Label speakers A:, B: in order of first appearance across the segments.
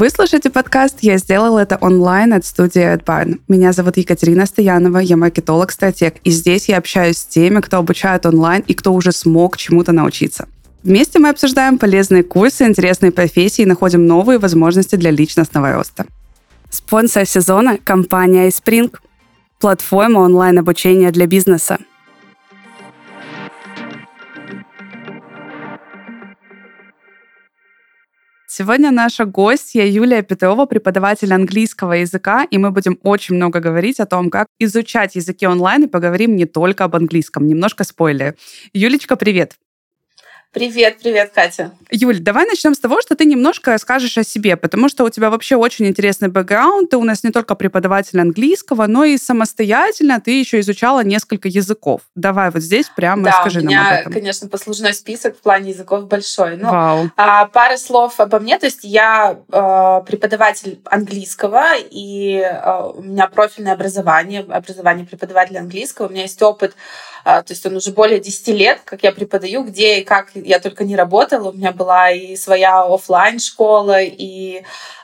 A: Вы слушаете подкаст «Я сделал это онлайн» от студии AdBarn. Меня зовут Екатерина Стоянова, я маркетолог-стратег, и здесь я общаюсь с теми, кто обучает онлайн и кто уже смог чему-то научиться. Вместе мы обсуждаем полезные курсы, интересные профессии и находим новые возможности для личностного роста. Спонсор сезона – компания iSpring, платформа онлайн-обучения для бизнеса – Сегодня наша гостья Юлия Петрова, преподаватель английского языка, и мы будем очень много говорить о том, как изучать языки онлайн, и поговорим не только об английском. Немножко спойлер. Юлечка, привет!
B: Привет, привет, Катя.
A: Юль, давай начнем с того, что ты немножко расскажешь о себе, потому что у тебя вообще очень интересный бэкграунд. Ты у нас не только преподаватель английского, но и самостоятельно ты еще изучала несколько языков. Давай вот здесь прямо
B: да, у меня,
A: нам об этом.
B: конечно, послужной список в плане языков большой.
A: Ну, Вау.
B: А, пара слов обо мне. То есть я э, преподаватель английского, и э, у меня профильное образование, образование преподавателя английского. У меня есть опыт а, то есть он уже более 10 лет, как я преподаю, где и как я только не работала. У меня была и своя офлайн школа и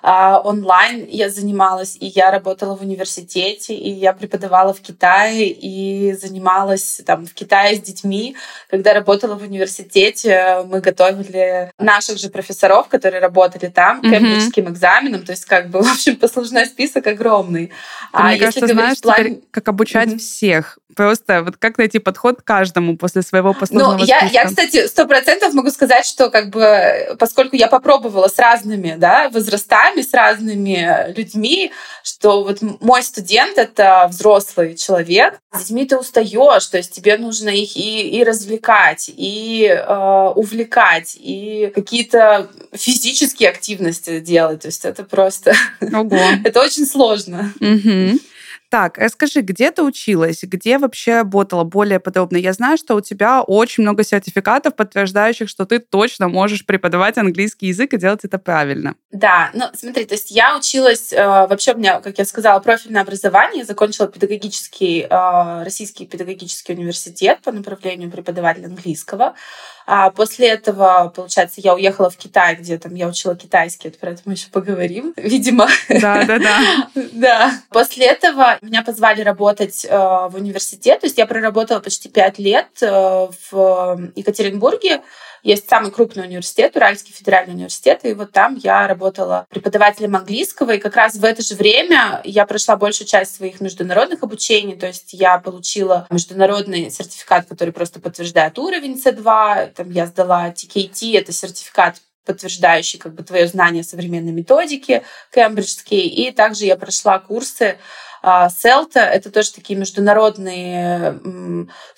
B: а, онлайн я занималась, и я работала в университете, и я преподавала в Китае, и занималась там в Китае с детьми. Когда работала в университете, мы готовили наших же профессоров, которые работали там, к кембриджским экзаменам. То есть, как бы, в общем, послужной список огромный. Ты,
A: а мне кажется, знаешь, план... теперь, как обучать mm-hmm. всех. Просто вот как найти подход к каждому после своего послужного
B: ну, я, списка? Я, кстати, сто процентов могу сказать, что как бы, поскольку я попробовала с разными да, возрастами, с разными людьми, что вот мой студент — это взрослый человек, с детьми ты устаешь, то есть тебе нужно их и, и развлекать, и э, увлекать, и какие-то физические активности делать. То есть это просто...
A: Ого.
B: это очень сложно.
A: Угу. Так, расскажи, где ты училась, где вообще работала более подробно? Я знаю, что у тебя очень много сертификатов, подтверждающих, что ты точно можешь преподавать английский язык и делать это правильно.
B: Да, ну смотри, то есть я училась, э, вообще у меня, как я сказала, профильное образование, закончила педагогический, э, Российский педагогический университет по направлению преподавателя английского. А после этого, получается, я уехала в Китай, где там я учила китайский, это про это мы еще поговорим, видимо.
A: Да, да, да.
B: Да. После этого меня позвали работать э, в университет, то есть я проработала почти пять лет э, в Екатеринбурге, есть самый крупный университет, Уральский федеральный университет, и вот там я работала преподавателем английского, и как раз в это же время я прошла большую часть своих международных обучений, то есть я получила международный сертификат, который просто подтверждает уровень C2, там я сдала TKT, это сертификат подтверждающий как бы твое знание современной методики кембриджские. И также я прошла курсы Селта — это тоже такие международные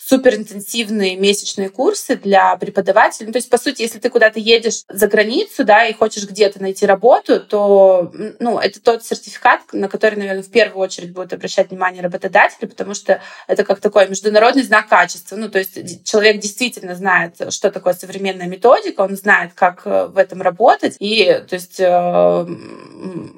B: суперинтенсивные месячные курсы для преподавателей. Ну, то есть, по сути, если ты куда-то едешь за границу, да, и хочешь где-то найти работу, то, ну, это тот сертификат, на который, наверное, в первую очередь будет обращать внимание работодатели, потому что это как такой международный знак качества. Ну, то есть человек действительно знает, что такое современная методика, он знает, как э, в этом работать, и, то есть, э,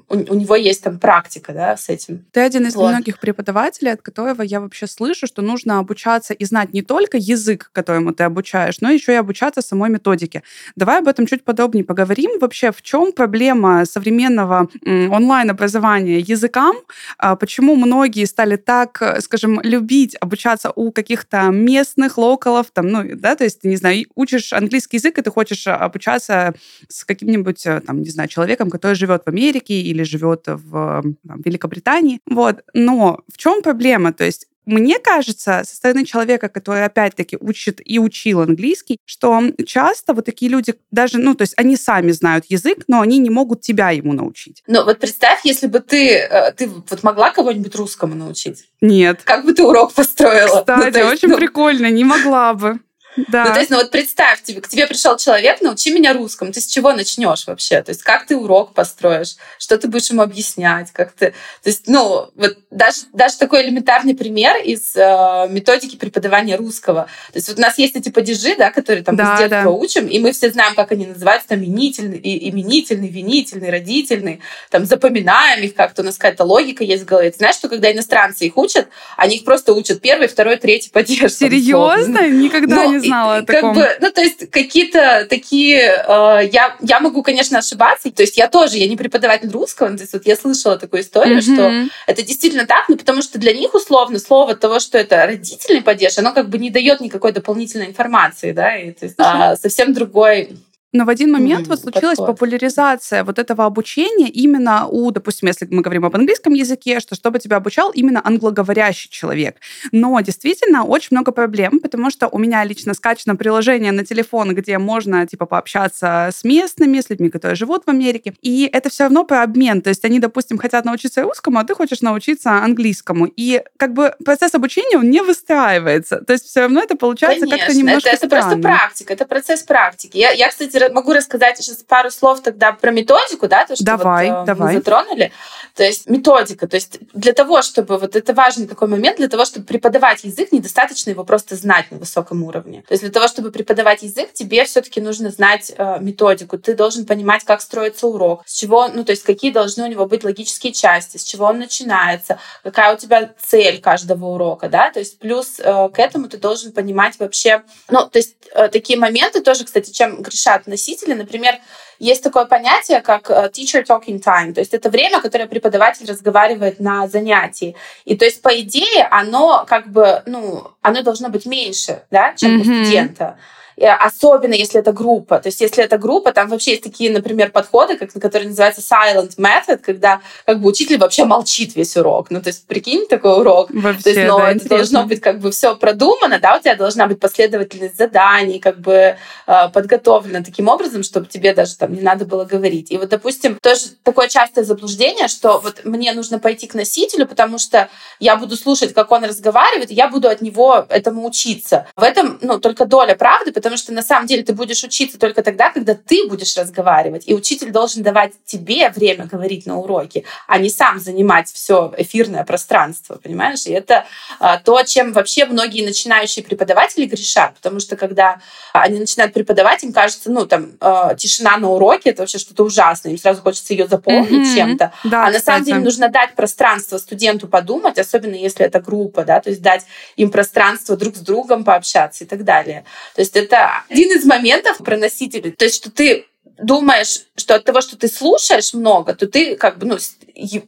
B: у, него есть там практика, да, с этим.
A: Ты один из вот. многих преподавателей, от которого я вообще слышу, что нужно обучаться и знать не только язык, которому ты обучаешь, но еще и обучаться самой методике. Давай об этом чуть подробнее поговорим. Вообще, в чем проблема современного онлайн-образования языкам? А почему многие стали так, скажем, любить обучаться у каких-то местных локалов, там, ну, да, то есть, не знаю, учишь английский язык, и ты хочешь обучаться с каким-нибудь, э, там, не знаю, человеком, который живет в Америке или живет в там, Великобритании. Вот. Но в чем проблема? То есть мне кажется, со стороны человека, который опять-таки учит и учил английский, что часто вот такие люди даже, ну, то есть они сами знают язык, но они не могут тебя ему научить.
B: Ну, вот представь, если бы ты, э, ты вот могла кого-нибудь русскому научить?
A: Нет.
B: Как бы ты урок построила?
A: Кстати, ну, есть, очень ну... прикольно, не могла бы. Да.
B: Ну, то есть, ну вот представь, тебе, к тебе пришел человек, научи меня русскому. Ты с чего начнешь вообще? То есть, как ты урок построишь? Что ты будешь ему объяснять? Как ты... То есть, ну, вот даже, даже такой элементарный пример из э, методики преподавания русского. То есть, вот у нас есть эти падежи, да, которые там
A: Да,
B: с детства
A: да.
B: учим, и мы все знаем, как они называются, там, именительный, и- именительный, винительный, родительный, там, запоминаем их как-то, у нас какая-то логика есть в голове. Ты знаешь, что когда иностранцы их учат, они их просто учат первый, второй, третий падеж. там.
A: Серьезно? Никогда
B: Ну,
A: не знала о
B: как
A: таком.
B: бы, ну, то есть какие-то такие... э, я, я могу, конечно, ошибаться. То есть я тоже, я не преподаватель русского, то есть вот я слышала такую историю, что
A: Мгм.
B: это действительно так, ну, потому что для них условно слово того, что это родительный падеж, оно как бы не дает никакой дополнительной информации, да, и, то есть, а, совсем другой
A: Но в один момент
B: Мгм,
A: вот случилась
B: подход.
A: популяризация вот этого обучения именно у, допустим, если мы говорим об английском языке, что чтобы тебя обучал именно англоговорящий человек. Но действительно очень много проблем, потому что у меня лично скачано приложение на телефон, где можно типа пообщаться с местными, с людьми, которые живут в Америке. И это все равно про обмен. То есть они, допустим, хотят научиться русскому, а ты хочешь научиться английскому. И как бы процесс обучения, он не выстраивается. То есть все равно это получается как-то немножко
B: это, это просто
A: странно.
B: практика, это процесс практики. Я, я, кстати, могу рассказать сейчас пару слов тогда про методику, да, то, что
A: Давай,
B: вот, э,
A: давай.
B: мы затронули. То есть методика, то есть для того, чтобы, вот это важный такой момент, для того, чтобы преподавать язык, недостаточно его просто знать на высоком уровне. То есть для того, чтобы преподавать язык, тебе все-таки нужно знать э, методику, ты должен понимать, как строится урок, с чего, ну, то есть какие должны у него быть логические части, с чего он начинается, какая у тебя цель каждого урока, да, то есть плюс э, к этому ты должен понимать вообще, ну, то есть э, такие моменты тоже, кстати, чем грешат носители, например, есть такое понятие, как э, teacher talking time, то есть это время, которое преподаватель разговаривает на занятии. И то есть, по идее, оно как бы, ну, оно должно быть меньше, да, чем у
A: Мгм.
B: студента. Особенно если это группа. То есть если это группа, там вообще есть такие, например, подходы, как, которые называются silent method, когда как бы учитель вообще молчит весь урок. Ну, то есть прикинь такой урок.
A: Вообще,
B: То есть, но
A: да,
B: это должно
A: интересно.
B: быть как бы все продумано, да, у тебя должна быть последовательность заданий, как бы э, подготовлено таким образом, чтобы тебе даже там не надо было говорить. И вот, допустим, тоже такое частое заблуждение, что вот мне нужно пойти к носителю, потому что я буду слушать, как он разговаривает, и я буду от него этому учиться. В этом, ну, только доля правды, потому что на самом деле ты будешь учиться только тогда, когда ты будешь разговаривать. И учитель должен давать тебе время говорить на уроке, а не сам занимать все эфирное пространство, понимаешь? И это а, то, чем вообще многие начинающие преподаватели грешат, потому что когда они начинают преподавать, им кажется, ну, там, э, тишина на уроке — это вообще что-то ужасное, им сразу хочется ее заполнить
A: Мгм.
B: чем-то.
A: Да,
B: а на самом деле нужно дать пространство студенту подумать, особенно если это группа, да, то есть дать им пространство друг с другом пообщаться и так далее. То есть это один из моментов про носителей. То есть что ты думаешь, что от того, что ты слушаешь много, то ты как бы, ну,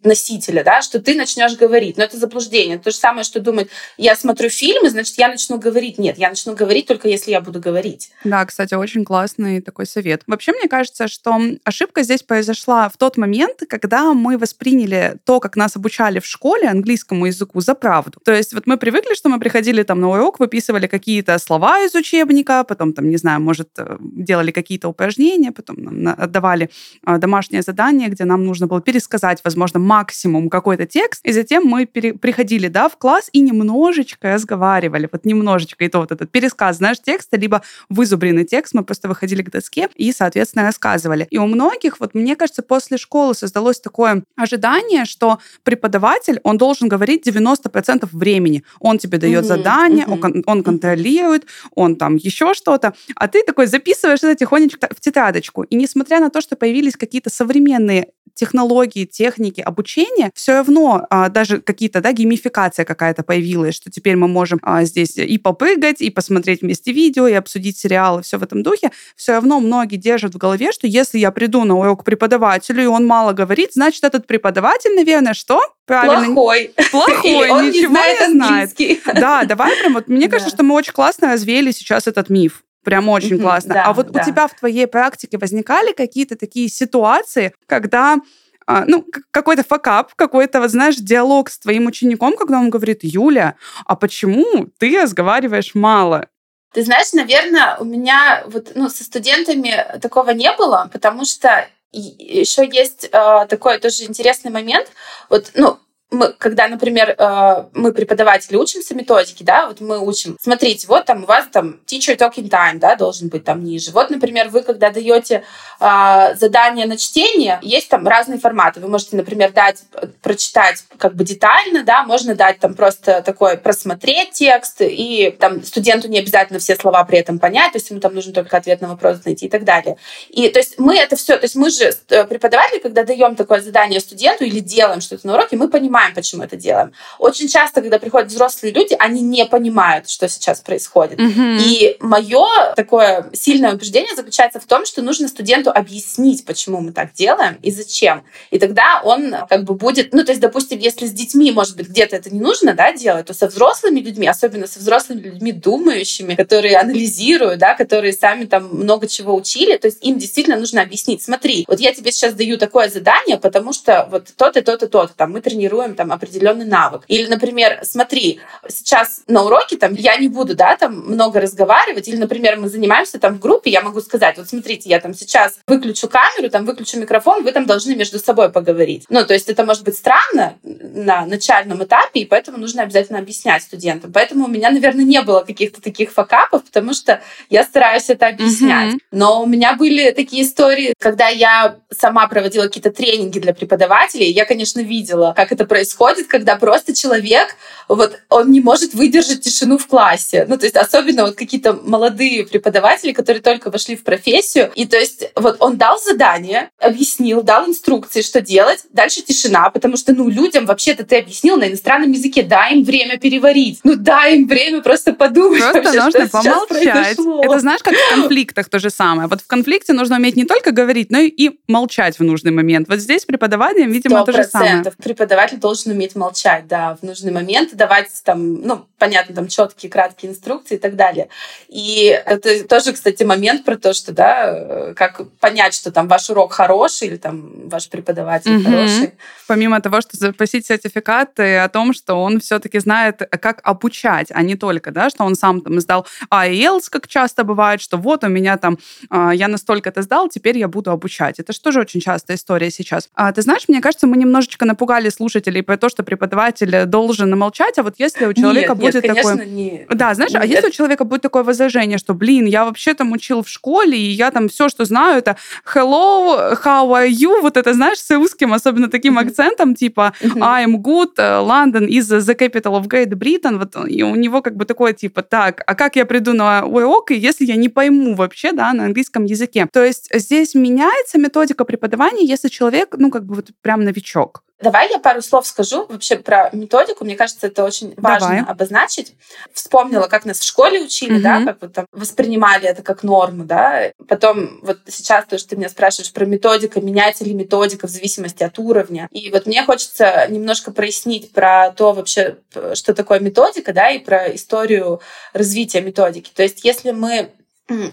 B: носителя, да, что ты начнешь говорить. Но это заблуждение. То же самое, что думать, я смотрю фильмы, значит, я начну говорить. Нет, я начну говорить только если я буду говорить.
A: Да, кстати, очень классный такой совет. Вообще, мне кажется, что ошибка здесь произошла в тот момент, когда мы восприняли то, как нас обучали в школе английскому языку, за правду. То есть вот мы привыкли, что мы приходили там на урок, выписывали какие-то слова из учебника, потом там, не знаю, может, э, делали какие-то упражнения, потом нам на- отдавали а, домашнее задание, где нам нужно было пересказать, возможно, максимум какой-то текст, и затем мы пере- приходили, да, в класс и немножечко разговаривали, вот немножечко, и то вот этот пересказ, знаешь, текста, либо вызубренный текст, мы просто выходили к доске и, соответственно, рассказывали. И у многих, вот мне кажется, после школы создалось такое ожидание, что преподаватель, он должен говорить 90% времени. Он тебе дает
B: Мгм,
A: задание, он,
B: мгм.
A: кон- он контролирует, он там еще что-то, а ты такой записываешь это тихонечко в тетрадочку. И несмотря на то, что появились какие-то современные технологии, техники обучения, все равно а, даже какие-то, да, геймификация какая-то появилась, что теперь мы можем а, здесь и попрыгать, и посмотреть вместе видео, и обсудить сериалы, все в этом духе. Все равно многие держат в голове, что если я приду на урок к преподавателю, и он мало говорит, значит, этот преподаватель, наверное, что? Правильно.
B: Плохой.
A: Плохой,
B: не
A: ничего
B: знает
A: не знает. Да, давай прям вот, мне кажется,
B: Да.
A: что мы очень классно развеяли сейчас этот миф. Прям очень
B: Мгм,
A: классно.
B: да,
A: а вот
B: да.
A: у тебя в твоей практике возникали какие-то такие ситуации, когда а, ну, какой-то факап, какой-то, вот, знаешь, диалог с твоим учеником, когда он говорит, Юля, а почему ты разговариваешь мало?
B: Ты знаешь, наверное, у меня вот ну, со студентами такого не было, потому что еще есть э, такой тоже интересный момент. Вот, ну, мы, когда, например, э, мы преподаватели учимся методике, да, вот мы учим, смотрите, вот там у вас там teacher talking time, да, должен быть там ниже. Вот, например, вы, когда даете э, задание на чтение, есть там разные форматы. Вы можете, например, дать, прочитать как бы детально, да, можно дать там просто такой просмотреть текст, и там студенту не обязательно все слова при этом понять, то есть ему там нужно только ответ на вопрос найти и так далее. И то есть мы это все, то есть мы же э, преподаватели, когда даем такое задание студенту или делаем что-то на уроке, мы понимаем, почему это делаем. Очень часто, когда приходят взрослые люди, они не понимают, что сейчас происходит. Mm-hmm. И мое такое сильное убеждение заключается в том, что нужно студенту объяснить, почему мы так делаем и зачем. И тогда он как бы будет, ну то есть, допустим, если с детьми, может быть, где-то это не нужно, да, делать, то со взрослыми людьми, особенно со взрослыми людьми думающими, которые анализируют, да, которые сами там много чего учили, то есть им действительно нужно объяснить, смотри, вот я тебе сейчас даю такое задание, потому что вот тот и тот и тот, там мы тренируем там определенный навык. Или, например, смотри, сейчас на уроке там я не буду, да, там много разговаривать, или, например, мы занимаемся там в группе, я могу сказать, вот смотрите, я там сейчас выключу камеру, там выключу микрофон, вы там должны между собой поговорить. Ну, то есть это может быть странно на начальном этапе, и поэтому нужно обязательно объяснять студентам. Поэтому у меня, наверное, не было каких-то таких факапов, потому что я стараюсь это объяснять. Mm-hmm. Но у меня были такие истории, когда я сама проводила какие-то тренинги для преподавателей, я, конечно, видела, как это происходит, когда просто человек, вот, он не может выдержать тишину в классе. Ну, то есть особенно вот какие-то молодые преподаватели, которые только вошли в профессию, и то есть вот он дал задание, объяснил, дал инструкции, что делать, дальше тишина, потому что, ну, людям вообще-то ты объяснил на иностранном языке, дай им время переварить, ну, дай им время просто подумать.
A: Просто
B: вообще,
A: нужно помолчать. Это знаешь, как в конфликтах то же самое. Вот в конфликте нужно уметь не только говорить, но и молчать в нужный момент. Вот здесь преподавание, видимо, 100%. то же самое.
B: Преподаватель должен уметь молчать, да, в нужный момент, давать там, ну, понятно, там четкие, краткие инструкции и так далее. И это тоже, кстати, момент про то, что, да, как понять, что там ваш урок хороший или там ваш преподаватель mm-hmm. хороший.
A: Помимо того, что запросить сертификаты о том, что он все-таки знает, как обучать, а не только, да, что он сам там сдал IELTS, как часто бывает, что вот у меня там, а, я настолько это сдал, теперь я буду обучать. Это же тоже очень частая история сейчас. А, ты знаешь, мне кажется, мы немножечко напугали слушателей про то, что преподаватель должен намолчать, а вот если у человека
B: нет,
A: будет
B: нет,
A: такое...
B: Конечно, не...
A: Да, знаешь, нет. а если у человека будет такое возражение, что, блин, я вообще там учил в школе, и я там все, что знаю, это hello, how are you, вот это, знаешь, с русским, особенно таким mm-hmm. акцентом, типа I'm good, э, London is the capital of Great Britain, вот, и у него как бы такое, типа, так, а как я приду на урок, если я не пойму вообще, да, на английском языке? То есть здесь меняется методика преподавания, если человек, ну, как бы вот прям новичок.
B: Давай я пару слов скажу вообще про методику. Мне кажется, это очень важно Давай. обозначить. Вспомнила, как нас в школе учили, угу. да, как вот там воспринимали это как норму, да. Потом вот сейчас то, что ты меня спрашиваешь про методика, меняется ли методика в зависимости от уровня. И вот мне хочется немножко прояснить про то вообще, что такое методика, да, и про историю развития методики. То есть если мы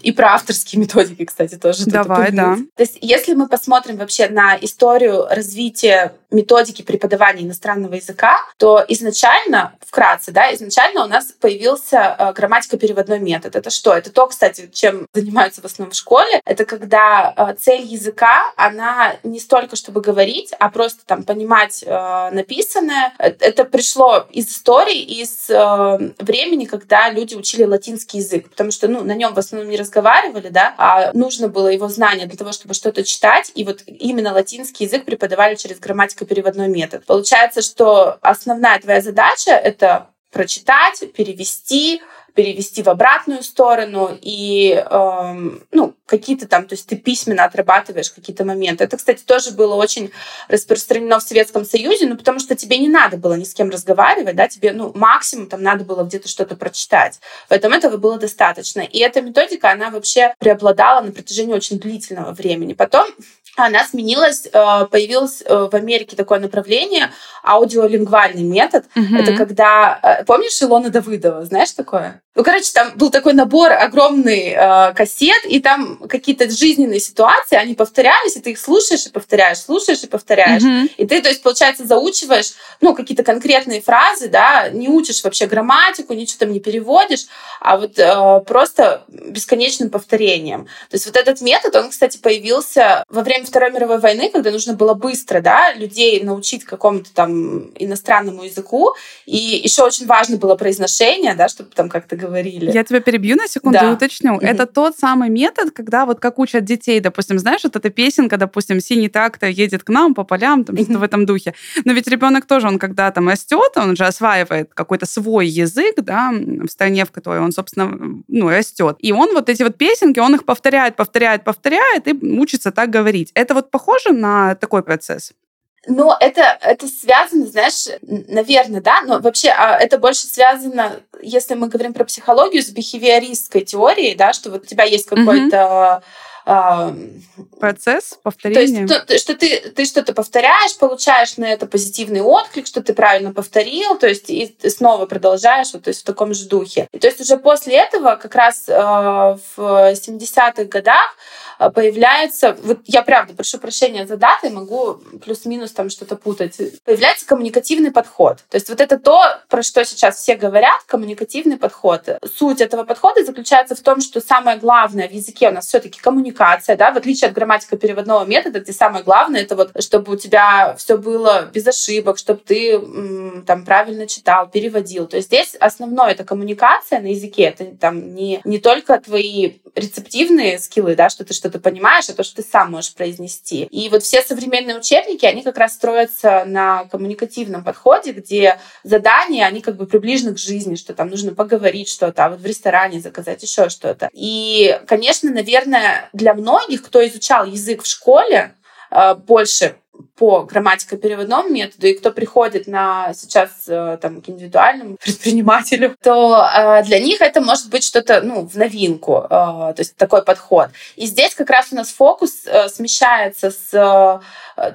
B: и про авторские методики, кстати, тоже.
A: Давай, да.
B: То есть, если мы посмотрим вообще на историю развития методики преподавания иностранного языка, то изначально, вкратце, да, изначально у нас появился э, грамматико-переводной метод. Это что? Это то, кстати, чем занимаются в основном в школе. Это когда э, цель языка, она не столько, чтобы говорить, а просто там понимать э, написанное. Это пришло из истории, из времени, когда люди учили латинский язык, потому что, ну, на нем в основном не разговаривали, да, а нужно было его знание для того, чтобы что-то читать, и вот именно латинский язык преподавали через грамматико-переводной метод. Получается, что основная твоя задача — это прочитать, перевести, перевести в обратную сторону и эм, ну, какие-то там, то есть ты письменно отрабатываешь какие-то моменты. Это, кстати, тоже было очень распространено в Советском Союзе, ну, потому что тебе не надо было ни с кем разговаривать, да, тебе, ну, максимум там надо было где-то что-то прочитать. Поэтому этого было достаточно. И эта методика, она вообще преобладала на протяжении очень длительного времени. Потом она сменилась, э, появилось э, в Америке такое направление аудиолингвальный метод. Mm-hmm. Это когда, э, помнишь Илона Давыдова, знаешь такое? Ну, короче, там был такой набор огромный э, кассет, и там какие-то жизненные ситуации, они повторялись, и ты их слушаешь и повторяешь, слушаешь и повторяешь. Mm-hmm. И ты, то есть, получается, заучиваешь, ну, какие-то конкретные фразы, да, не учишь вообще грамматику, ничего там не переводишь, а вот э, просто бесконечным повторением. То есть вот этот метод, он, кстати, появился во время время Второй мировой войны, когда нужно было быстро, да, людей научить какому-то там иностранному языку, и еще очень важно было произношение, да, чтобы там как-то говорили.
A: Я тебя перебью на секунду да. и уточню. Угу. Это тот самый метод, когда вот как учат детей, допустим, знаешь, вот эта песенка, допустим, «Синий трактор едет к нам по полям», там что-то в этом духе. Но ведь ребенок тоже, он когда там растет, он же осваивает какой-то свой язык, да, в стране, в которой он, собственно, ну, растет. И он вот эти вот песенки, он их повторяет, повторяет, повторяет и учится так говорить. Это вот похоже на такой процесс?
B: Ну, это, это связано, знаешь, наверное, да, но вообще а, это больше связано, если мы говорим про психологию, с бихевиористской теорией, да, что вот у тебя есть какой-то...
A: Процесс повторения.
B: То есть, то, что ты, ты что-то повторяешь, получаешь на это позитивный отклик, что ты правильно повторил, то есть и снова продолжаешь вот, то есть в таком же духе. И, то есть уже после этого, как раз э, в 70-х годах, а, появляется, вот я правда прошу прощения за даты, могу плюс-минус там что-то путать, появляется коммуникативный подход. То есть вот это то, про что сейчас все говорят, коммуникативный подход. Суть этого подхода заключается в том, что самое главное в языке у нас все-таки коммуникация, да, в отличие от грамматико-переводного метода, где самое главное это вот, чтобы у тебя все было без ошибок, чтобы ты там правильно читал, переводил. То есть здесь основное это коммуникация на языке, это там не, не только твои рецептивные скиллы, да, что ты что-то понимаешь, а то, что ты сам можешь произнести. И вот все современные учебники, они как раз строятся на коммуникативном подходе, где задания, они как бы приближены к жизни, что там нужно поговорить что-то, а вот в ресторане заказать еще что-то. И, конечно, наверное, для многих, кто изучал язык в школе, э, больше по грамматико-переводному методу, и кто приходит на сейчас э, там, к индивидуальному предпринимателю, то э, для них это может быть что-то ну, в новинку, то есть такой подход. И здесь как раз у нас фокус смещается с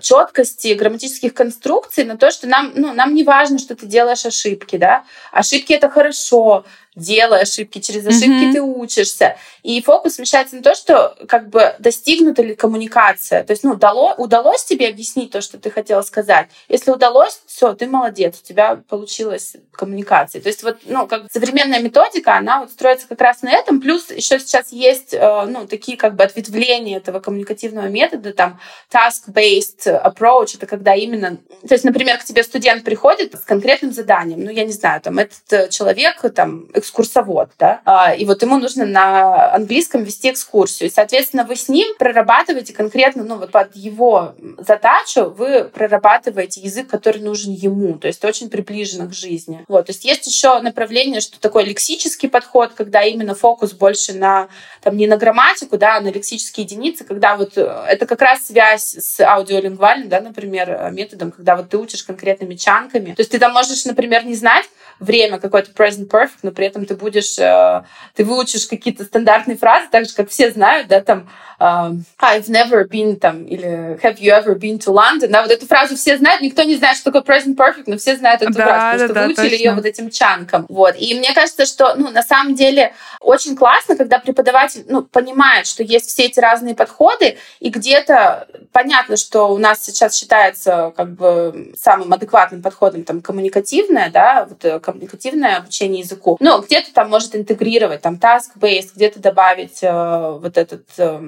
B: четкости грамматических конструкций на то, что нам, ну, нам не важно, что ты делаешь ошибки, да, ошибки это хорошо, делай ошибки, через ошибки mm-hmm. ты учишься. И фокус смещается на то, что как бы достигнута ли коммуникация. То есть, ну, дало, удалось тебе объяснить то, что ты хотела сказать. Если удалось, все, ты молодец, у тебя получилась коммуникация. То есть вот, ну, как современная методика, она вот строится как раз на этом. Плюс еще сейчас есть, э, ну, такие как бы ответвления этого коммуникативного метода, там, task-based approach, это когда именно, то есть, например, к тебе студент приходит с конкретным заданием, ну, я не знаю, там, этот э, человек, там, экскурсовод, да, а, и вот ему нужно на английском вести экскурсию. И, соответственно, вы с ним прорабатываете конкретно, ну, вот под его задачу вы прорабатываете язык, который нужен ему, то есть очень приближено к жизни. Вот, то есть есть еще направление, что такой лексический подход, когда именно фокус больше на, там, не на грамматику, да, а на лексические единицы, когда вот э, это как раз связь с аудиолингвальным, да, например, методом, когда вот ты учишь конкретными чанками. То есть ты там можешь, например, не знать время какой-то present perfect, но при этом ты будешь, э, ты выучишь какие-то стандартные фразы, так же, как все знают, да, там, uh, I've never been, там, или Have you ever been to London? Да, вот эту фразу все знают, никто не знает, что такое present perfect, но все знают эту да, фразу, потому да, что да, выучили точно. ее вот этим чанком. Вот. И мне кажется, что, ну, на самом деле, очень классно, когда преподаватель, ну, понимает, что есть все эти разные подходы, и где-то понятно, что у нас сейчас считается как бы самым адекватным подходом там коммуникативное, да, вот э, коммуникативное обучение языку. Но где-то там может интегрировать там task-based, где-то добавить э, вот этот э,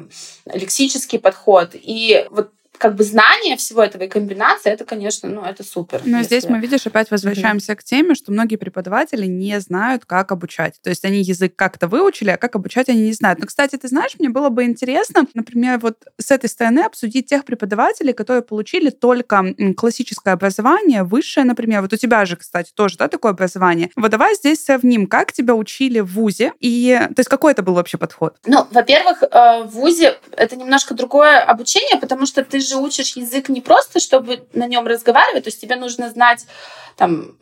B: лексический подход. И вот как бы знание всего этого и комбинация, это, конечно, ну, это супер.
A: Но если... здесь мы, видишь, опять возвращаемся mm-hmm. к теме, что многие преподаватели не знают, как обучать. То есть они язык как-то выучили, а как обучать они не знают. Но, кстати, ты знаешь, мне было бы интересно, например, вот с этой стороны обсудить тех преподавателей, которые получили только классическое образование, высшее, например. Вот у тебя же, кстати, тоже, да, такое образование. Вот давай здесь сравним, как тебя учили в ВУЗе, и, то есть какой это был вообще подход?
B: Ну, во-первых, э, в ВУЗе это немножко другое обучение, потому что ты же учишь язык не просто, чтобы на нем разговаривать, то есть тебе нужно знать там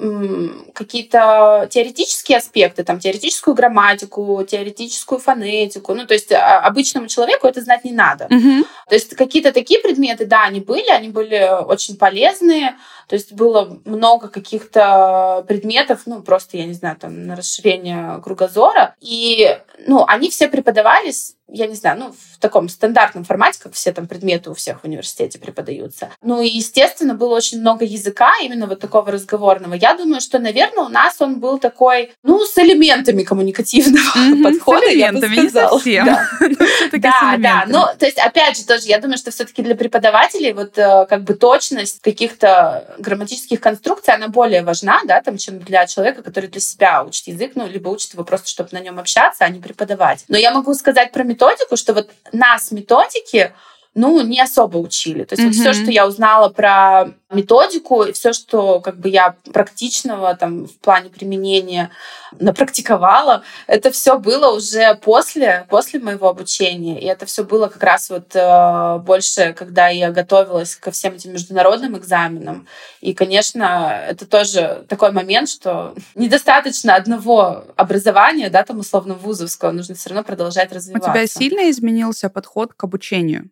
B: какие-то теоретические аспекты, там теоретическую грамматику, теоретическую фонетику. Ну, то есть а, обычному человеку это знать не надо.
A: Mm-hmm.
B: То есть какие-то такие предметы, да, они были, они были очень полезные. То есть было много каких-то предметов, ну, просто, я не знаю, там, на расширение кругозора. И, ну, они все преподавались я не знаю, ну, в таком стандартном формате, как все там предметы у всех в университете преподаются. Ну и, естественно, было очень много языка, именно вот такого разговорного. Я думаю, что, наверное, у нас он был такой, ну, с элементами коммуникативного mm-hmm, подхода, с элементами, я бы сказала.
A: не совсем.
B: Да, да, Ну, то есть, опять же, тоже, я думаю, что все таки для преподавателей вот э, как бы точность каких-то грамматических конструкций, она более важна, да, там, чем для человека, который для себя учит язык, ну, либо учит его просто, чтобы на нем общаться, а не преподавать. Но я могу сказать про методику, что вот нас методики ну, не особо учили. То есть mm-hmm. вот все, что я узнала про методику, и все, что как бы я практичного там в плане применения напрактиковала, это все было уже после, после моего обучения. И это все было как раз вот э, больше, когда я готовилась ко всем этим международным экзаменам. И, конечно, это тоже такой момент, что недостаточно одного образования, да, там условно вузовского, нужно все равно продолжать развиваться.
A: У тебя сильно изменился подход к обучению?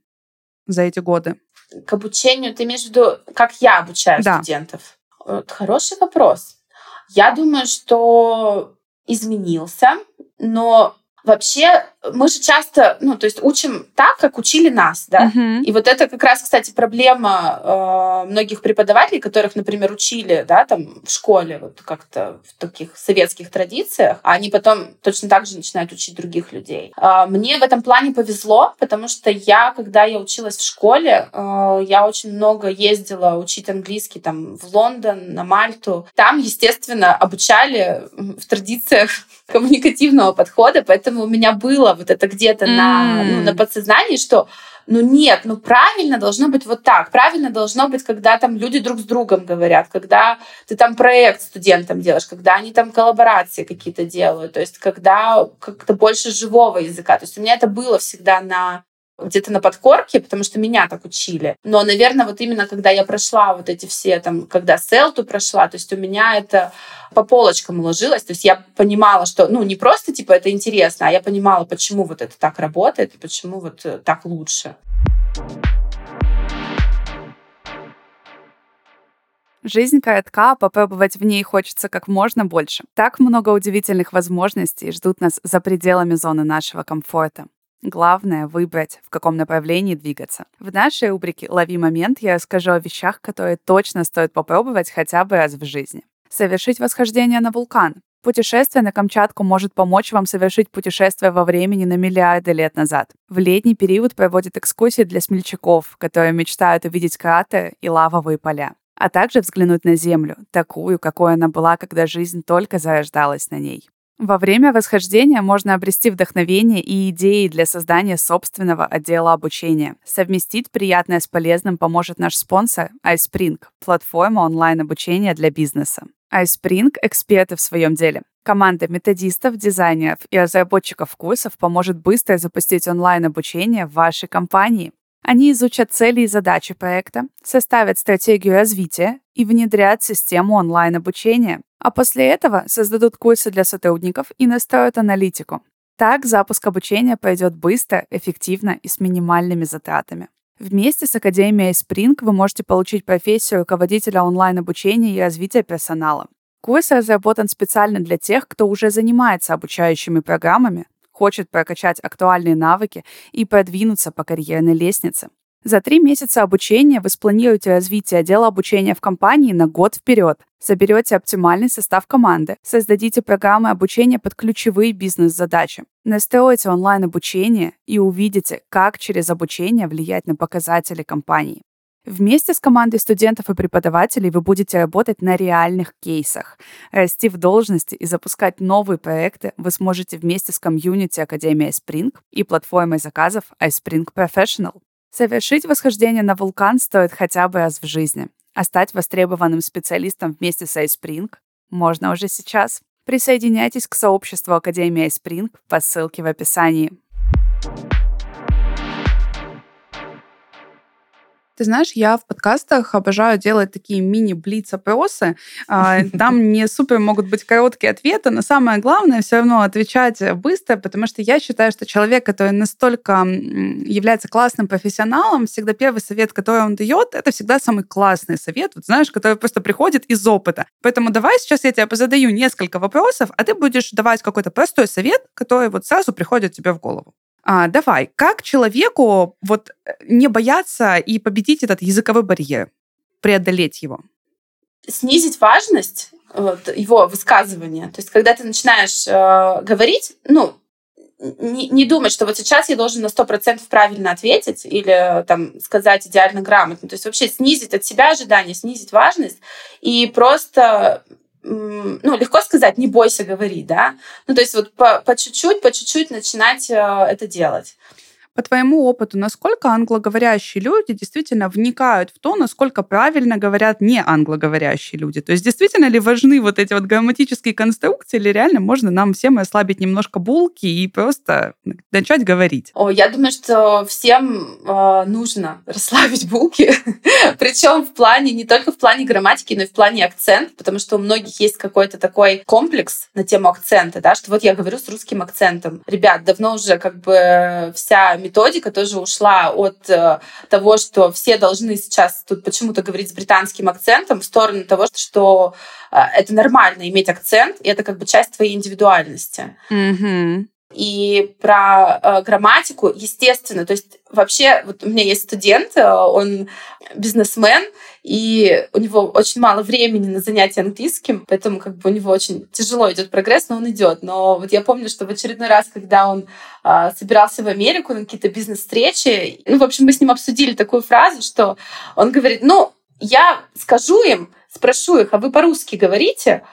A: За эти годы?
B: К обучению ты имеешь в виду, как я обучаю да. студентов? Вот хороший вопрос. Я думаю, что изменился, но Вообще, мы же часто, ну, то есть учим так, как учили нас, да. Uh-huh. И вот это как раз, кстати, проблема э, многих преподавателей, которых, например, учили, да, там в школе, вот как-то в таких советских традициях, а они потом точно так же начинают учить других людей. Э, мне в этом плане повезло, потому что я, когда я училась в школе, э, я очень много ездила учить английский там в Лондон, на Мальту. Там, естественно, обучали в традициях коммуникативного подхода, поэтому у меня было вот это где-то mm. на, ну, на подсознании, что ну нет, ну правильно должно быть вот так. Правильно должно быть, когда там люди друг с другом говорят, когда ты там проект студентам делаешь, когда они там коллаборации какие-то делают, то есть когда как-то больше живого языка. То есть у меня это было всегда на где-то на подкорке, потому что меня так учили. Но, наверное, вот именно когда я прошла вот эти все, там, когда селту прошла, то есть у меня это по полочкам уложилось, то есть я понимала, что, ну, не просто, типа, это интересно, а я понимала, почему вот это так работает и почему вот э, так лучше.
A: Жизнь коротка, попробовать в ней хочется как можно больше. Так много удивительных возможностей ждут нас за пределами зоны нашего комфорта. Главное — выбрать, в каком направлении двигаться. В нашей рубрике «Лови момент» я расскажу о вещах, которые точно стоит попробовать хотя бы раз в жизни. Совершить восхождение на вулкан. Путешествие на Камчатку может помочь вам совершить путешествие во времени на миллиарды лет назад. В летний период проводят экскурсии для смельчаков, которые мечтают увидеть кратеры и лавовые поля а также взглянуть на Землю, такую, какой она была, когда жизнь только зарождалась на ней. Во время восхождения можно обрести вдохновение и идеи для создания собственного отдела обучения. Совместить приятное с полезным поможет наш спонсор iSpring, платформа онлайн-обучения для бизнеса. iSpring — эксперты в своем деле. Команда методистов, дизайнеров и разработчиков курсов поможет быстро запустить онлайн-обучение в вашей компании. Они изучат цели и задачи проекта, составят стратегию развития и внедрят систему онлайн-обучения. А после этого создадут курсы для сотрудников и настроят аналитику. Так запуск обучения пойдет быстро, эффективно и с минимальными затратами. Вместе с Академией Spring вы можете получить профессию руководителя онлайн-обучения и развития персонала. Курс разработан специально для тех, кто уже занимается обучающими программами, хочет прокачать актуальные навыки и продвинуться по карьерной лестнице. За три месяца обучения вы спланируете развитие отдела обучения в компании на год вперед, соберете оптимальный состав команды, создадите программы обучения под ключевые бизнес-задачи, настроите онлайн-обучение и увидите, как через обучение влиять на показатели компании. Вместе с командой студентов и преподавателей вы будете работать на реальных кейсах. Расти в должности и запускать новые проекты вы сможете вместе с комьюнити Академии Spring и платформой заказов iSpring Professional. Совершить восхождение на вулкан стоит хотя бы раз в жизни, а стать востребованным специалистом вместе с iSpring можно уже сейчас. Присоединяйтесь к сообществу Академии iSpring по ссылке в описании. Ты знаешь, я в подкастах обожаю делать такие мини-блиц-опросы. А, там не супер могут быть короткие ответы, но самое главное все равно отвечать быстро, потому что я считаю, что человек, который настолько является классным профессионалом, всегда первый совет, который он дает, это всегда самый классный совет, вот знаешь, который просто приходит из опыта. Поэтому давай сейчас я тебе позадаю несколько вопросов, а ты будешь давать какой-то простой совет, который вот сразу приходит тебе в голову. А, давай, как человеку вот э, не бояться и победить этот языковой барьер, преодолеть его?
B: Снизить важность вот, его высказывания. То есть, когда ты начинаешь э, говорить, ну, не, не думать, что вот сейчас я должен на 100% правильно ответить или там сказать идеально грамотно. То есть вообще снизить от себя ожидания, снизить важность и просто ну, легко сказать, не бойся говорить, да. Ну, то есть вот по, по чуть-чуть, по чуть-чуть начинать э, это делать.
A: По твоему опыту, насколько англоговорящие люди действительно вникают в то, насколько правильно говорят не англоговорящие люди? То есть действительно ли важны вот эти вот грамматические конструкции, или реально можно нам всем ослабить немножко булки и просто начать говорить?
B: О, я думаю, что всем э, нужно расслабить булки, причем в плане, не только в плане грамматики, но и в плане акцент, потому что у многих есть какой-то такой комплекс на тему акцента, да, что вот я говорю с русским акцентом. Ребят, давно уже как бы вся методика тоже ушла от э, того, что все должны сейчас тут почему-то говорить с британским акцентом, в сторону того, что э, это нормально иметь акцент, и это как бы часть твоей индивидуальности.
A: Mm-hmm.
B: И про э, грамматику, естественно, то есть вообще вот у меня есть студент, э, он бизнесмен, и у него очень мало времени на занятия английским, поэтому как бы у него очень тяжело идет прогресс, но он идет. Но вот я помню, что в очередной раз, когда он э, собирался в Америку на какие-то бизнес-встречи, ну, в общем, мы с ним обсудили такую фразу, что он говорит, ну, я скажу им, спрошу их, а вы по-русски говорите?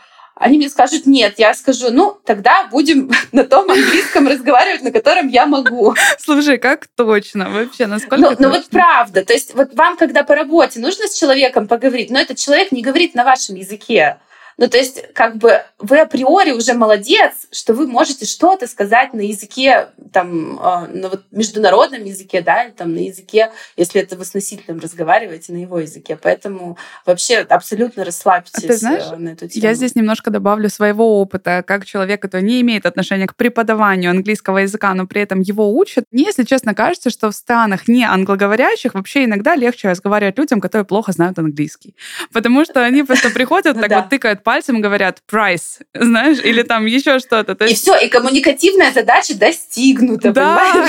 B: Они мне скажут нет, я скажу, ну, тогда будем на том английском разговаривать, на котором я могу.
A: Слушай, как точно вообще, насколько
B: Ну, ну вот правда, то есть вот вам, когда по работе нужно с человеком поговорить, но этот человек не говорит на вашем языке, ну, то есть, как бы вы априори уже молодец, что вы можете что-то сказать на языке, там, а, на вот международном языке, да, или там на языке, если это вы с носителем разговариваете, на его языке. Поэтому вообще абсолютно расслабьтесь а
A: ты знаешь,
B: э, на эту
A: тему. Я здесь немножко добавлю своего опыта, как человек, который не имеет отношения к преподаванию английского языка, но при этом его учат. Мне, если честно, кажется, что в странах не англоговорящих вообще иногда легче разговаривать людям, которые плохо знают английский. Потому что они просто приходят, так вот тыкают пальцем говорят price, знаешь, или там еще что-то.
B: И все, и коммуникативная задача достигнута,
A: да.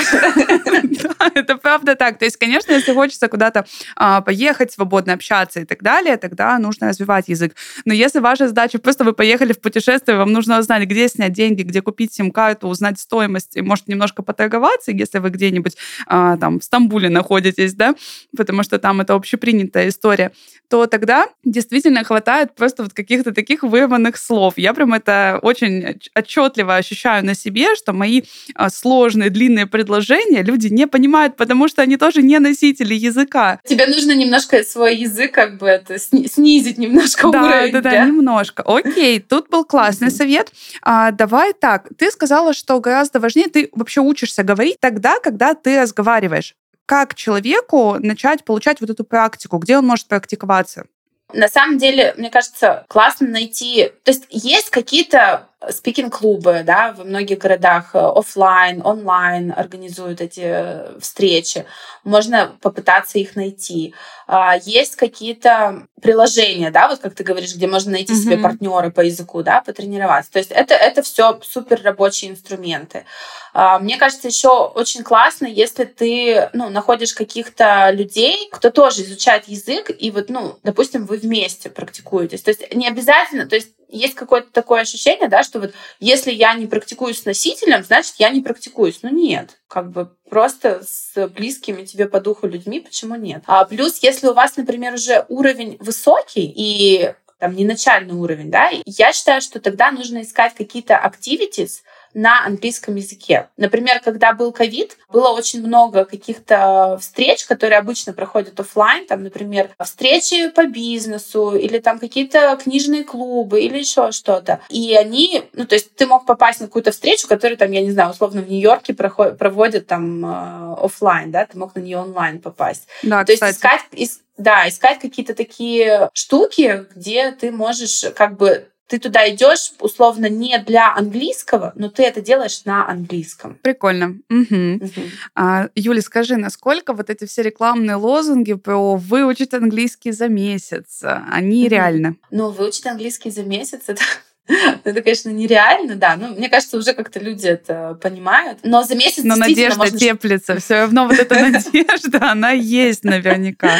A: да, это правда так. То есть, конечно, если хочется куда-то а, поехать, свободно общаться и так далее, тогда нужно развивать язык. Но если ваша задача просто вы поехали в путешествие, вам нужно узнать, где снять деньги, где купить сим-карту, узнать стоимость и, может, немножко поторговаться, если вы где-нибудь а, там в Стамбуле находитесь, да, потому что там это общепринятая история, то тогда действительно хватает просто вот каких-то таких таких вырванных слов. Я прям это очень отчетливо ощущаю на себе, что мои а, сложные, длинные предложения люди не понимают, потому что они тоже не носители языка.
B: Тебе нужно немножко свой язык как бы это снизить немножко
A: да,
B: уровень.
A: Да, да, да, немножко. Окей, тут был классный совет. А, давай так, ты сказала, что гораздо важнее, ты вообще учишься говорить тогда, когда ты разговариваешь как человеку начать получать вот эту практику, где он может практиковаться?
B: На самом деле, мне кажется, классно найти... То есть есть какие-то спикинг-клубы, да, во многих городах э, офлайн, онлайн организуют эти э, встречи. Можно попытаться их найти. А, есть какие-то приложения, да, вот как ты говоришь, где можно найти mm-hmm. себе партнеры по языку, да, потренироваться. То есть это, это все супер рабочие инструменты. А, мне кажется, еще очень классно, если ты, ну, находишь каких-то людей, кто тоже изучает язык, и вот, ну, допустим, вы вместе практикуетесь. То есть не обязательно, то есть есть какое-то такое ощущение, да, что вот если я не практикуюсь с носителем, значит, я не практикуюсь. Ну нет, как бы просто с близкими тебе по духу людьми, почему нет? А плюс, если у вас, например, уже уровень высокий и там не начальный уровень, да, я считаю, что тогда нужно искать какие-то activities, на английском языке. Например, когда был ковид, было очень много каких-то встреч, которые обычно проходят офлайн, там, например, встречи по бизнесу или там какие-то книжные клубы или еще что-то. И они, ну, то есть ты мог попасть на какую-то встречу, которую там, я не знаю, условно в Нью-Йорке проходят, проводят там э, офлайн, да, ты мог на нее онлайн попасть.
A: Да,
B: то
A: кстати.
B: есть искать, да, искать какие-то такие штуки, где ты можешь как бы ты туда идешь условно не для английского, но ты это делаешь на английском.
A: Прикольно. Угу. Угу. А, Юля, скажи, насколько вот эти все рекламные лозунги про выучить английский за месяц, они угу. реальны?
B: Ну, выучить английский за месяц это Это, конечно, нереально, да. Ну, мне кажется, уже как-то люди это понимают. Но за месяц
A: Но надежда
B: можно...
A: теплится. Все равно вот эта надежда, она есть наверняка.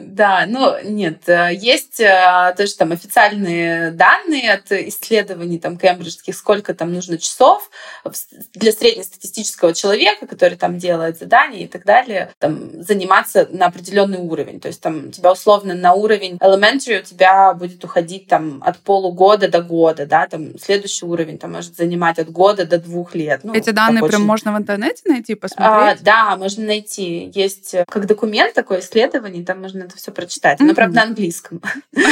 B: Да, ну нет, э, есть э, тоже там официальные данные от исследований там кембриджских, сколько там нужно часов для среднестатистического человека, который там делает задания и так далее, там заниматься на определенный уровень. То есть там у тебя условно на уровень elementary у тебя будет уходить там от полугода до года, да, там следующий уровень там может занимать от года до двух лет.
A: Ну, Эти данные прям очень... можно в интернете найти,
B: посмотреть? А, да, можно найти. Есть э, как документ такой исследований, там можно это все прочитать. Но, правда, на английском.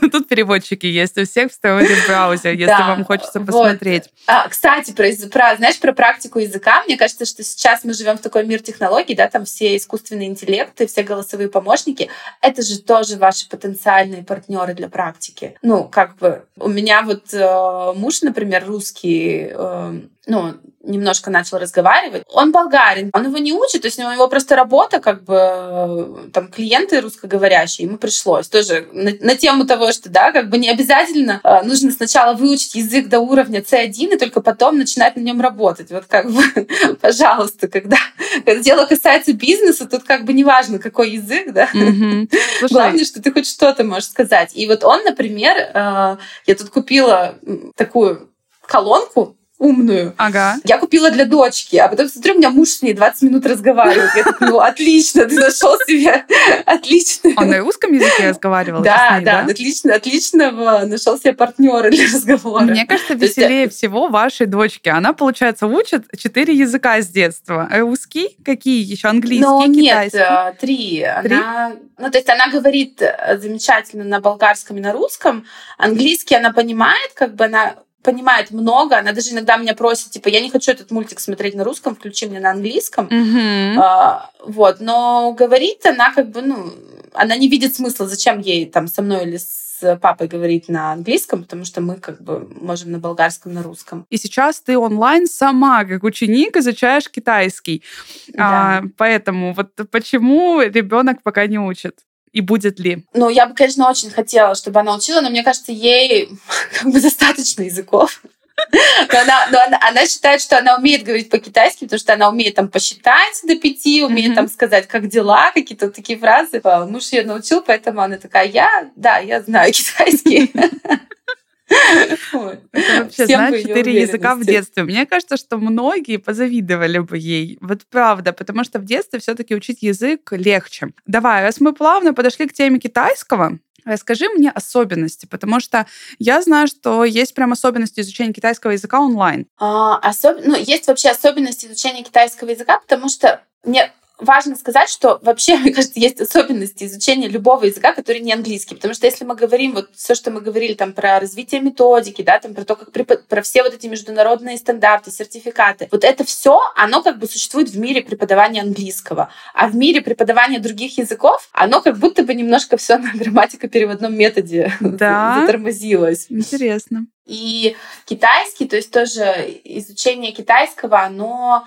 A: Ну, тут переводчики есть у всех, в браузер, если вам хочется посмотреть.
B: А, кстати, про, знаешь, про практику языка, мне кажется, что сейчас мы живем в такой мир технологий, да, там все искусственные интеллекты, все голосовые помощники, это же тоже ваши потенциальные партнеры для практики. Ну, как бы, у меня вот э, муж, например, русский, э, ну, немножко начал разговаривать. Он болгарин, он его не учит, то есть у него просто работа, как бы, там, клиенты русскоговорящие, ему пришлось тоже на, на тему того, что, да, как бы не обязательно э, нужно сначала выучить язык до уровня C1 и только потом начинать на нем работать. Вот как бы, пожалуйста, когда, когда дело касается бизнеса, тут как бы неважно, какой язык, да, mm-hmm. главное, что ты хоть что-то можешь сказать. И вот он, например, э, я тут купила такую колонку, умную.
A: Ага.
B: Я купила для дочки, а потом смотрю, у меня муж с ней 20 минут разговаривает. Я так, ну, отлично, ты нашел себе отлично.
A: Он на русском языке разговаривал?
B: Да, да, отлично, отличного нашел себе партнера для разговора.
A: Мне кажется, веселее есть... всего вашей дочки. Она, получается, учит четыре языка с детства. Русский? Какие еще? Английский,
B: ну,
A: китайский?
B: нет, три. три? Она... Ну, то есть она говорит э, замечательно на болгарском и на русском. Английский она понимает, как бы она понимает много. Она даже иногда меня просит, типа, я не хочу этот мультик смотреть на русском, включи мне на английском.
A: Mm-hmm.
B: А, вот, но говорит она как бы, ну, она не видит смысла, зачем ей там со мной или с папой говорить на английском, потому что мы как бы можем на болгарском, на русском.
A: И сейчас ты онлайн сама, как ученик, изучаешь китайский. Да. А, поэтому вот почему ребенок пока не учит? И будет ли?
B: Ну, я бы, конечно, очень хотела, чтобы она учила, но мне кажется, ей как бы достаточно языков. Но, она, но она, она считает, что она умеет говорить по-китайски, потому что она умеет там посчитать до пяти, умеет mm-hmm. там сказать, как дела, какие-то такие фразы. Муж ее научил, поэтому она такая, я, да, я знаю китайский.
A: Это вообще знать четыре языка в детстве. Мне кажется, что многие позавидовали бы ей. Вот правда, потому что в детстве все-таки учить язык легче. Давай, раз мы плавно подошли к теме китайского, Расскажи мне особенности, потому что я знаю, что есть прям особенности изучения китайского языка онлайн.
B: А, особ... Ну, есть вообще особенности изучения китайского языка, потому что мне важно сказать, что вообще, мне кажется, есть особенности изучения любого языка, который не английский. Потому что если мы говорим вот все, что мы говорили там про развитие методики, да, там про то, как препод... про все вот эти международные стандарты, сертификаты, вот это все, оно как бы существует в мире преподавания английского. А в мире преподавания других языков, оно как будто бы немножко все на грамматико-переводном методе да? затормозилось.
A: Интересно.
B: И китайский, то есть тоже изучение китайского, оно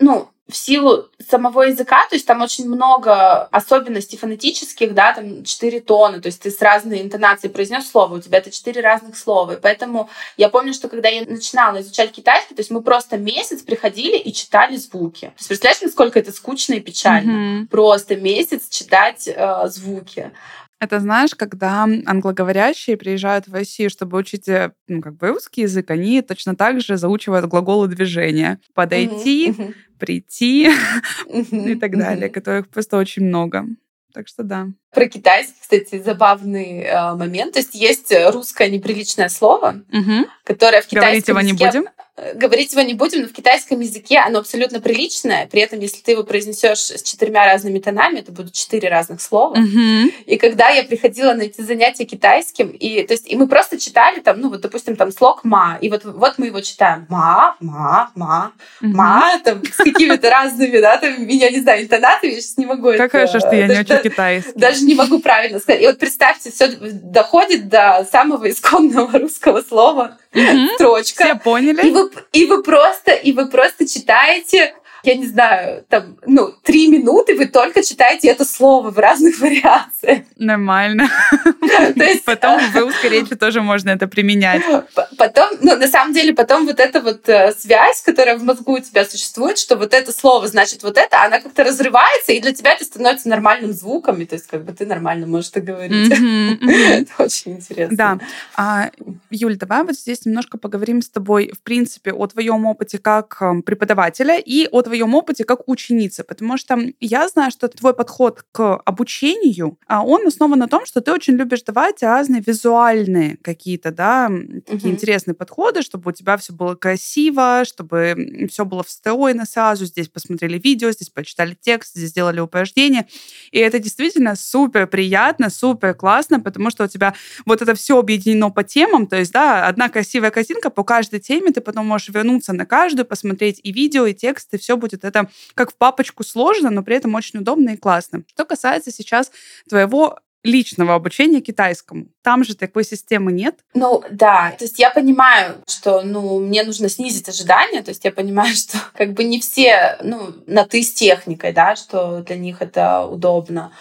B: ну, в силу самого языка, то есть там очень много особенностей фонетических, да, там четыре тона, то есть ты с разной интонацией произнес слово, у тебя это четыре разных слова. И поэтому я помню, что когда я начинала изучать китайский, то есть мы просто месяц приходили и читали звуки. То есть представляешь, насколько это скучно и печально? Mm-hmm. Просто месяц читать э, звуки.
A: Это знаешь, когда англоговорящие приезжают в Россию, чтобы учить э, ну, как бы русский язык, они точно так же заучивают глаголы движения. Подойти, mm-hmm. Прийти и так далее, которых просто очень много. Так что да.
B: Про китайский, кстати, забавный э, момент. То есть есть русское неприличное слово,
A: угу.
B: которое в китайском
A: Говорить его языке... не будем?
B: Э, говорить его не будем, но в китайском языке оно абсолютно приличное. При этом, если ты его произнесешь с четырьмя разными тонами, это будут четыре разных слова.
A: Угу.
B: И когда я приходила на эти занятия китайским, и, то есть, и мы просто читали там, ну вот, допустим, там слог ма, и вот, вот мы его читаем ма, ма, ма, угу. ма, там с какими-то разными, да, там, я не знаю, интонациями, я сейчас не могу
A: Как хорошо, что я не учу китайский.
B: Даже даже не могу правильно сказать. И вот представьте, все доходит до самого исконного русского слова
A: угу.
B: строчка.
A: Все поняли.
B: И вы, и вы просто, и вы просто читаете я не знаю, там, ну, три минуты вы только читаете это слово в разных вариациях.
A: Нормально. То есть, потом в русской речи тоже можно это применять.
B: Потом, ну, на самом деле, потом вот эта вот э, связь, которая в мозгу у тебя существует, что вот это слово значит вот это, она как-то разрывается, и для тебя это становится нормальным звуком, и то есть как бы ты нормально можешь это говорить. Это очень интересно.
A: Да. А, Юль, давай вот здесь немножко поговорим с тобой, в принципе, о твоем опыте как эм, преподавателя и о твоем опыте как ученицы, потому что я знаю, что твой подход к обучению, а он основан на том, что ты очень любишь давать разные визуальные какие-то, да, такие интересные подходы, чтобы у тебя все было красиво, чтобы все было встроено сразу. Здесь посмотрели видео, здесь почитали текст, здесь сделали упражнение. И это действительно супер приятно, супер классно, потому что у тебя вот это все объединено по темам. То есть, да, одна красивая картинка по каждой теме, ты потом можешь вернуться на каждую, посмотреть и видео, и текст, и все будет это как в папочку сложно, но при этом очень удобно и классно. Что касается сейчас твоего личного обучения китайскому. Там же такой системы нет.
B: Ну, да. То есть я понимаю, что, ну, мне нужно снизить ожидания. То есть я понимаю, что как бы не все, ну, на «ты» с техникой, да, что для них это удобно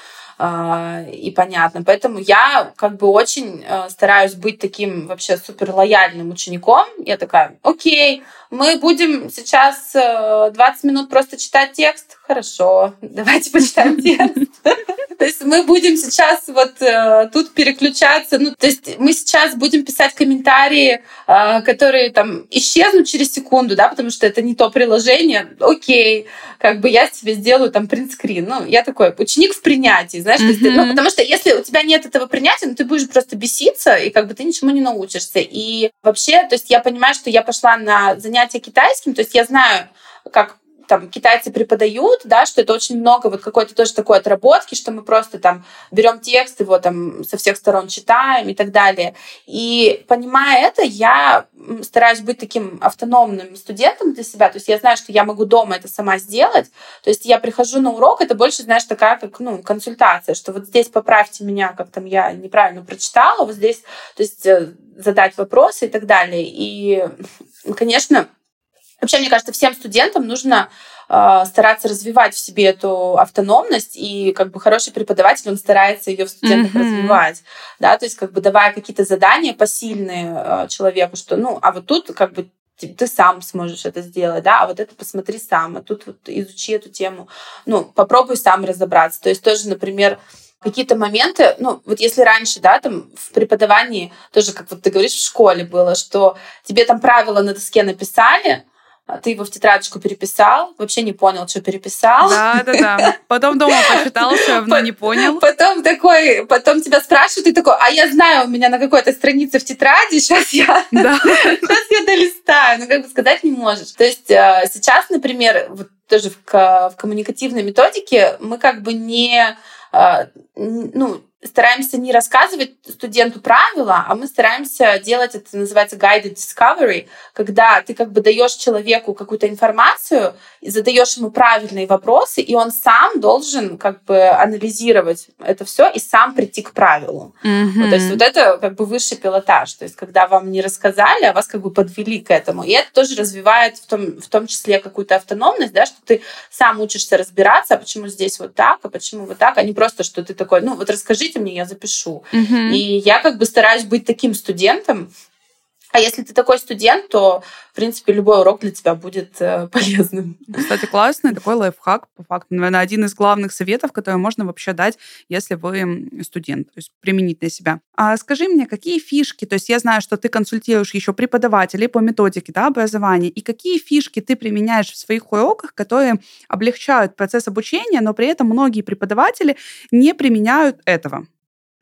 B: и понятно. Поэтому я как бы очень э, стараюсь быть таким вообще супер лояльным учеником. Я такая, окей, мы будем сейчас 20 э, минут просто читать текст. Хорошо, давайте почитаем текст. То есть мы будем сейчас вот э, тут переключаться. Ну, то есть мы сейчас будем писать комментарии, э, которые там исчезнут через секунду, да, потому что это не то приложение. Окей, как бы я себе сделаю там принтскрин. Ну, я такой ученик в принятии, знаешь, mm-hmm. есть, ну, потому что если у тебя нет этого принятия, ну, ты будешь просто беситься, и как бы ты ничему не научишься. И вообще, то есть я понимаю, что я пошла на занятия китайским, то есть я знаю, как там китайцы преподают, да, что это очень много вот какой-то тоже такой отработки, что мы просто там берем текст, его там со всех сторон читаем и так далее. И понимая это, я стараюсь быть таким автономным студентом для себя. То есть я знаю, что я могу дома это сама сделать. То есть я прихожу на урок, это больше, знаешь, такая как ну, консультация, что вот здесь поправьте меня, как там я неправильно прочитала, вот здесь, то есть э, задать вопросы и так далее. И, конечно, Вообще, мне кажется, всем студентам нужно э, стараться развивать в себе эту автономность, и как бы хороший преподаватель, он старается ее в студентах mm-hmm. развивать, да, то есть как бы давая какие-то задания посильные э, человеку, что, ну, а вот тут как бы ты сам сможешь это сделать, да, а вот это посмотри сам, а тут вот изучи эту тему, ну, попробуй сам разобраться. То есть тоже, например, какие-то моменты, ну, вот если раньше, да, там в преподавании, тоже, как вот ты говоришь, в школе было, что тебе там правила на доске написали, ты его в тетрадочку переписал, вообще не понял, что переписал.
A: Да, да, да. Потом дома почитал, все равно не понял.
B: Потом такой, потом тебя спрашивают, ты такой, а я знаю, у меня на какой-то странице в тетради, сейчас я, да. сейчас я долистаю. Ну, как бы сказать не можешь. То есть э, сейчас, например, вот тоже в, в коммуникативной методике мы как бы не э, ну, стараемся не рассказывать студенту правила, а мы стараемся делать это, называется guided discovery, когда ты как бы даешь человеку какую-то информацию, задаешь ему правильные вопросы, и он сам должен как бы анализировать это все и сам прийти к правилу. Mm-hmm. Вот, то есть вот это как бы высший пилотаж, то есть когда вам не рассказали, а вас как бы подвели к этому. И это тоже развивает в том, в том числе какую-то автономность, да, что ты сам учишься разбираться, а почему здесь вот так, а почему вот так, а не просто, что ты такой, ну вот расскажите мне, я запишу. Mm-hmm. И я как бы стараюсь быть таким студентом, а если ты такой студент, то, в принципе, любой урок для тебя будет э, полезным.
A: Кстати, классный такой лайфхак, по факту. Наверное, один из главных советов, который можно вообще дать, если вы студент, то есть применить на себя. А скажи мне, какие фишки, то есть я знаю, что ты консультируешь еще преподавателей по методике да, образования, и какие фишки ты применяешь в своих уроках, которые облегчают процесс обучения, но при этом многие преподаватели не применяют этого?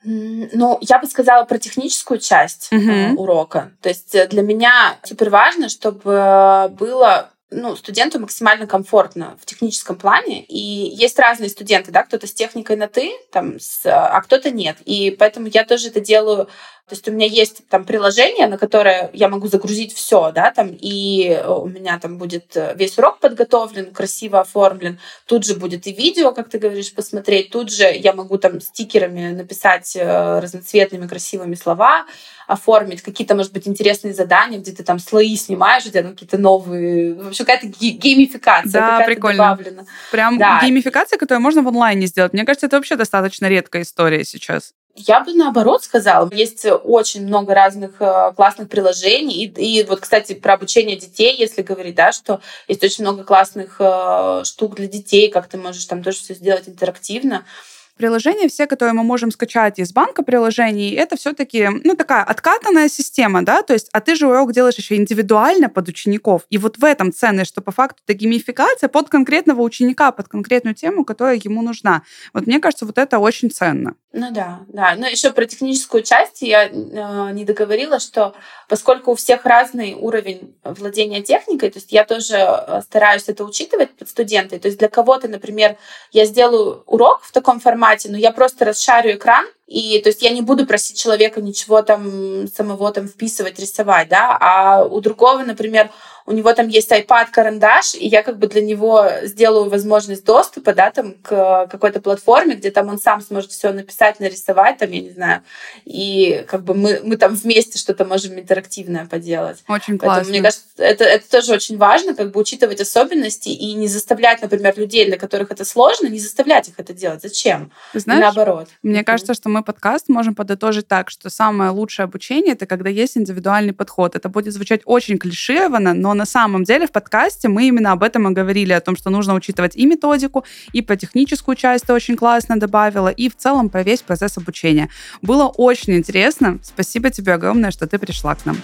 B: Ну, я бы сказала про техническую часть uh-huh. урока. То есть э, для меня супер важно, чтобы было ну, студенту максимально комфортно в техническом плане. И есть разные студенты, да, кто-то с техникой на «ты», там, с, а кто-то нет. И поэтому я тоже это делаю То есть у меня есть там приложение, на которое я могу загрузить все, да, там, и у меня там будет э, весь урок подготовлен, красиво оформлен. Тут же будет и видео, как ты говоришь, посмотреть. Тут же я могу там стикерами написать э, разноцветными красивыми слова, оформить какие-то, может быть, интересные задания, где ты там слои снимаешь, у тебя там какие-то новые... Вообще какая-то геймификация.
A: Да, прикольно. Добавлена. Прям да. геймификация, которую можно в онлайне сделать. Мне кажется, это вообще достаточно редкая история сейчас.
B: Я бы наоборот сказала. Есть очень много разных э, классных приложений. И, и вот, кстати, про обучение детей, если говорить, да, что есть очень много классных э, штук для детей, как ты можешь там тоже все сделать интерактивно.
A: Приложения все, которые мы можем скачать из банка приложений, это все-таки, ну, такая откатанная система, да, то есть, а ты же урок делаешь еще индивидуально под учеников. И вот в этом ценность, что по факту это геймификация под конкретного ученика, под конкретную тему, которая ему нужна. Вот мне кажется, вот это очень ценно.
B: Ну да, да. Но еще про техническую часть я э, не договорила, что поскольку у всех разный уровень владения техникой, то есть я тоже э, стараюсь это учитывать под студенты. То есть для кого-то, например, я сделаю урок в таком формате, но я просто расшарю экран, и то есть я не буду просить человека ничего там самого там вписывать, рисовать, да, а у другого, например, у него там есть iPad, карандаш, и я как бы для него сделаю возможность доступа, да, там к какой-то платформе, где там он сам сможет все написать, нарисовать, там, я не знаю, и как бы мы, мы там вместе что-то можем интерактивное поделать.
A: Очень классно. Поэтому,
B: мне кажется, это, это тоже очень важно, как бы учитывать особенности и не заставлять, например, людей, для которых это сложно, не заставлять их это делать. Зачем?
A: Знаешь,
B: и наоборот.
A: Мне кажется, что мы подкаст можем подытожить так, что самое лучшее обучение — это когда есть индивидуальный подход. Это будет звучать очень клишированно, но на самом деле в подкасте мы именно об этом и говорили, о том, что нужно учитывать и методику, и про техническую часть ты очень классно добавила, и в целом про весь процесс обучения. Было очень интересно. Спасибо тебе огромное, что ты пришла к нам.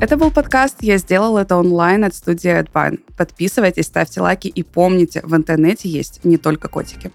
A: Это был подкаст «Я сделал это онлайн» от студии AdBine. Подписывайтесь, ставьте лайки и помните, в интернете есть не только котики.